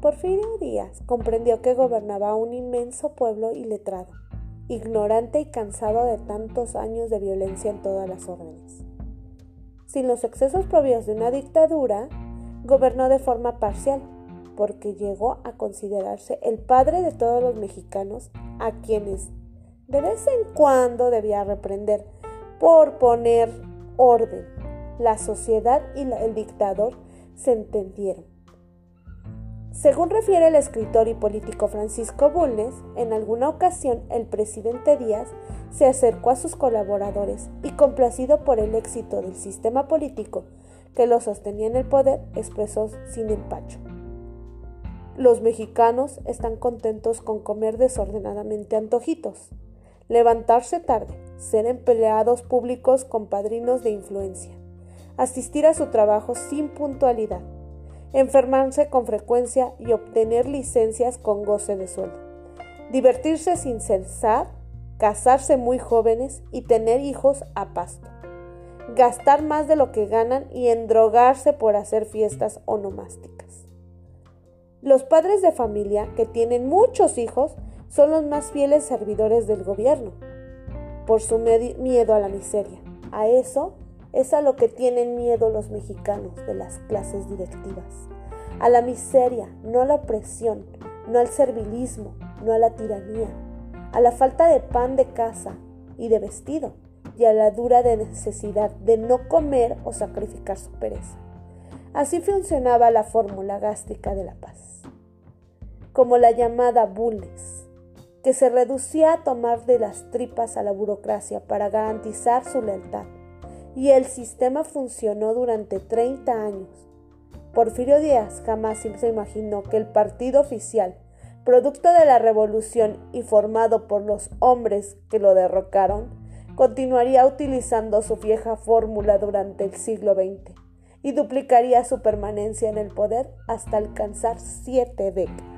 Porfirio Díaz comprendió que gobernaba un inmenso pueblo iletrado, ignorante y cansado de tantos años de violencia en todas las órdenes. Sin los excesos propios de una dictadura, gobernó de forma parcial, porque llegó a considerarse el padre de todos los mexicanos a quienes de vez en cuando debía reprender por poner orden. La sociedad y el dictador se entendieron. Según refiere el escritor y político Francisco Bulnes, en alguna ocasión el presidente Díaz se acercó a sus colaboradores y complacido por el éxito del sistema político que lo sostenía en el poder, expresó sin empacho. Los mexicanos están contentos con comer desordenadamente antojitos, levantarse tarde, ser empleados públicos con padrinos de influencia, asistir a su trabajo sin puntualidad, enfermarse con frecuencia y obtener licencias con goce de sueldo, divertirse sin cesar, casarse muy jóvenes y tener hijos a pasto, gastar más de lo que ganan y endrogarse por hacer fiestas onomásticas. Los padres de familia que tienen muchos hijos son los más fieles servidores del gobierno, por su miedo a la miseria. A eso es a lo que tienen miedo los mexicanos de las clases directivas. A la miseria, no a la opresión, no al servilismo, no a la tiranía, a la falta de pan de casa y de vestido, y a la dura de necesidad de no comer o sacrificar su pereza. Así funcionaba la fórmula gástrica de la paz, como la llamada Bulnes, que se reducía a tomar de las tripas a la burocracia para garantizar su lealtad y el sistema funcionó durante 30 años. Porfirio Díaz jamás se imaginó que el partido oficial, producto de la revolución y formado por los hombres que lo derrocaron, continuaría utilizando su vieja fórmula durante el siglo XX y duplicaría su permanencia en el poder hasta alcanzar siete décadas.